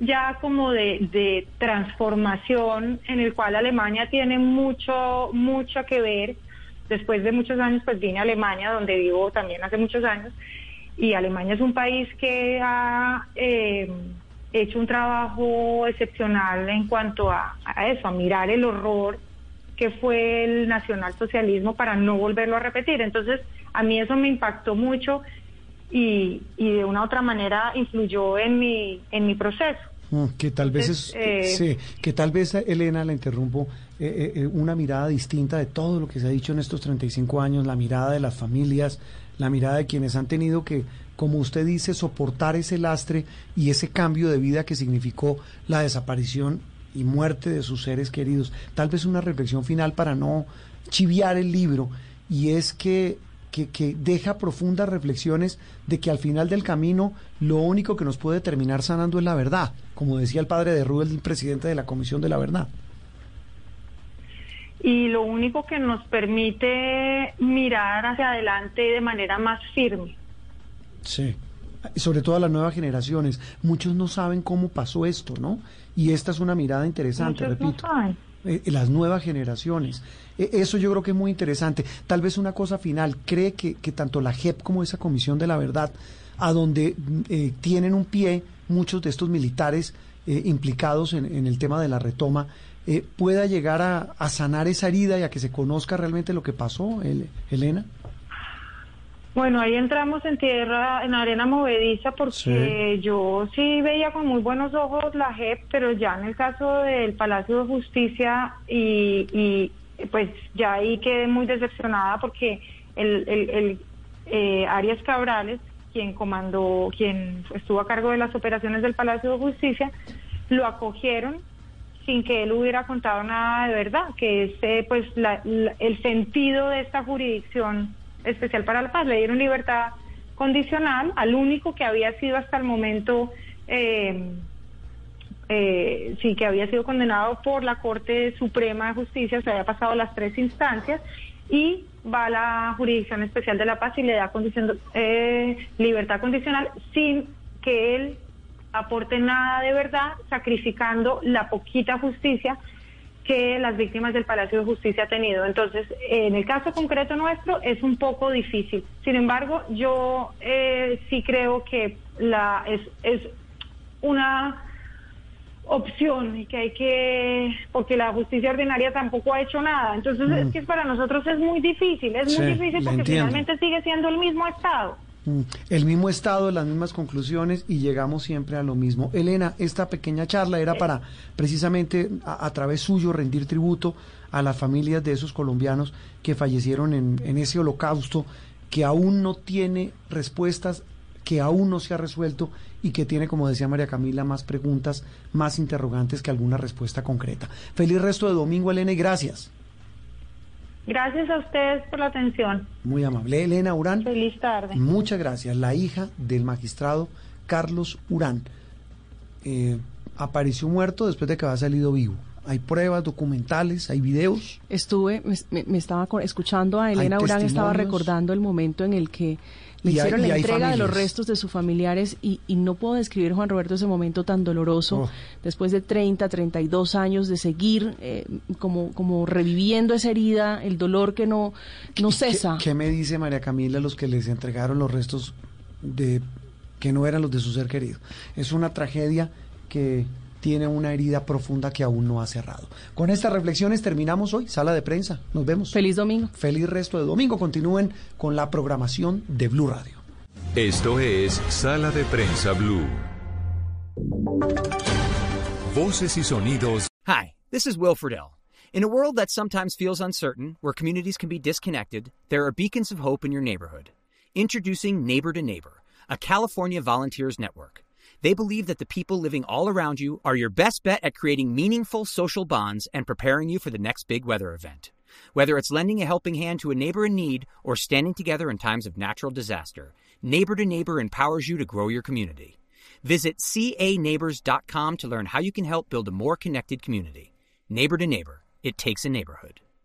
ya como de, de transformación en el cual Alemania tiene mucho, mucho que ver. Después de muchos años, pues vine a Alemania, donde vivo también hace muchos años, y Alemania es un país que ha eh, hecho un trabajo excepcional en cuanto a, a eso, a mirar el horror que fue el nacionalsocialismo para no volverlo a repetir. Entonces, a mí eso me impactó mucho y, y de una u otra manera influyó en mi, en mi proceso. Mm, que tal vez es, eh, sí, que tal vez Elena la interrumpo eh, eh, una mirada distinta de todo lo que se ha dicho en estos 35 años, la mirada de las familias, la mirada de quienes han tenido que, como usted dice, soportar ese lastre y ese cambio de vida que significó la desaparición y muerte de sus seres queridos. Tal vez una reflexión final para no chiviar el libro y es que que, que, deja profundas reflexiones de que al final del camino lo único que nos puede terminar sanando es la verdad, como decía el padre de Rubén, el presidente de la Comisión de la Verdad. Y lo único que nos permite mirar hacia adelante de manera más firme. Sí, y sobre todo a las nuevas generaciones. Muchos no saben cómo pasó esto, ¿no? Y esta es una mirada interesante, Muchos repito. no saben. Eh, las nuevas generaciones. Eh, eso yo creo que es muy interesante. Tal vez una cosa final, ¿cree que, que tanto la JEP como esa Comisión de la Verdad, a donde eh, tienen un pie muchos de estos militares eh, implicados en, el tema de la retoma, eh, pueda llegar a, sanar esa herida y a que se conozca realmente lo que pasó, el, Elena? Bueno, ahí entramos en tierra, en arena movediza, porque sí. yo sí veía con muy buenos ojos la JEP, pero ya en el caso del Palacio de Justicia y, y pues ya ahí quedé muy decepcionada porque el, el, el eh, Arias Cabrales, quien comandó, quien estuvo a cargo de las operaciones del Palacio de Justicia, lo acogieron sin que él hubiera contado nada de verdad, que es eh, pues la, la, el sentido de esta jurisdicción especial para la paz. Le dieron libertad condicional al único que había sido hasta el momento, eh, eh, sí, que había sido condenado por la Corte Suprema de Justicia, se había pasado las tres instancias y va a la jurisdicción especial de la paz y le da condición, eh, libertad condicional sin que él aporte nada de verdad, sacrificando la poquita justicia que las víctimas del Palacio de Justicia ha tenido. Entonces, en el caso concreto nuestro es un poco difícil. Sin embargo, yo eh, sí creo que la es, es una opción y que hay que porque la justicia ordinaria tampoco ha hecho nada entonces mm. es que para nosotros es muy difícil es sí, muy difícil porque finalmente sigue siendo el mismo estado mm. El mismo estado las mismas conclusiones y llegamos siempre a lo mismo Elena esta pequeña charla era para precisamente a, a través suyo rendir tributo a las familias de esos colombianos que fallecieron en, en ese holocausto que aún no tiene respuestas que aún no se ha resuelto y que tiene, como decía María Camila, más preguntas, más interrogantes que alguna respuesta concreta. Feliz resto de domingo, Elena, y gracias. Gracias a ustedes por la atención. Muy amable. Elena Urán. Feliz tarde. Muchas gracias. La hija del magistrado Carlos Urán eh, apareció muerto después de que había salido vivo. Hay pruebas documentales, hay videos. Estuve, me, me estaba escuchando a Elena Urán, estaba recordando el momento en el que le hicieron hay, la entrega de los restos de sus familiares y, y, no puedo describir, Juan Roberto, ese momento tan doloroso, oh. después de 30, 32 años de seguir eh, como, como reviviendo esa herida, el dolor que no, no cesa. ¿Qué, ¿Qué, me dice María Camila los que les entregaron los restos de que no eran los de su ser querido? Es una tragedia que tiene una herida profunda que aún no ha cerrado. Con estas reflexiones terminamos hoy, sala de prensa. Nos vemos. Feliz domingo. Feliz resto de domingo. Continúen con la programación de Blue Radio. Esto es Sala de Prensa Blue. Voces y sonidos. Hi, this is Will Friedle. In a world that sometimes feels uncertain, where communities can be disconnected, there are beacons of hope in your neighborhood. Introducing Neighbor to Neighbor, a California volunteers network. They believe that the people living all around you are your best bet at creating meaningful social bonds and preparing you for the next big weather event. Whether it's lending a helping hand to a neighbor in need or standing together in times of natural disaster, Neighbor to Neighbor empowers you to grow your community. Visit caneighbors.com to learn how you can help build a more connected community. Neighbor to Neighbor, it takes a neighborhood.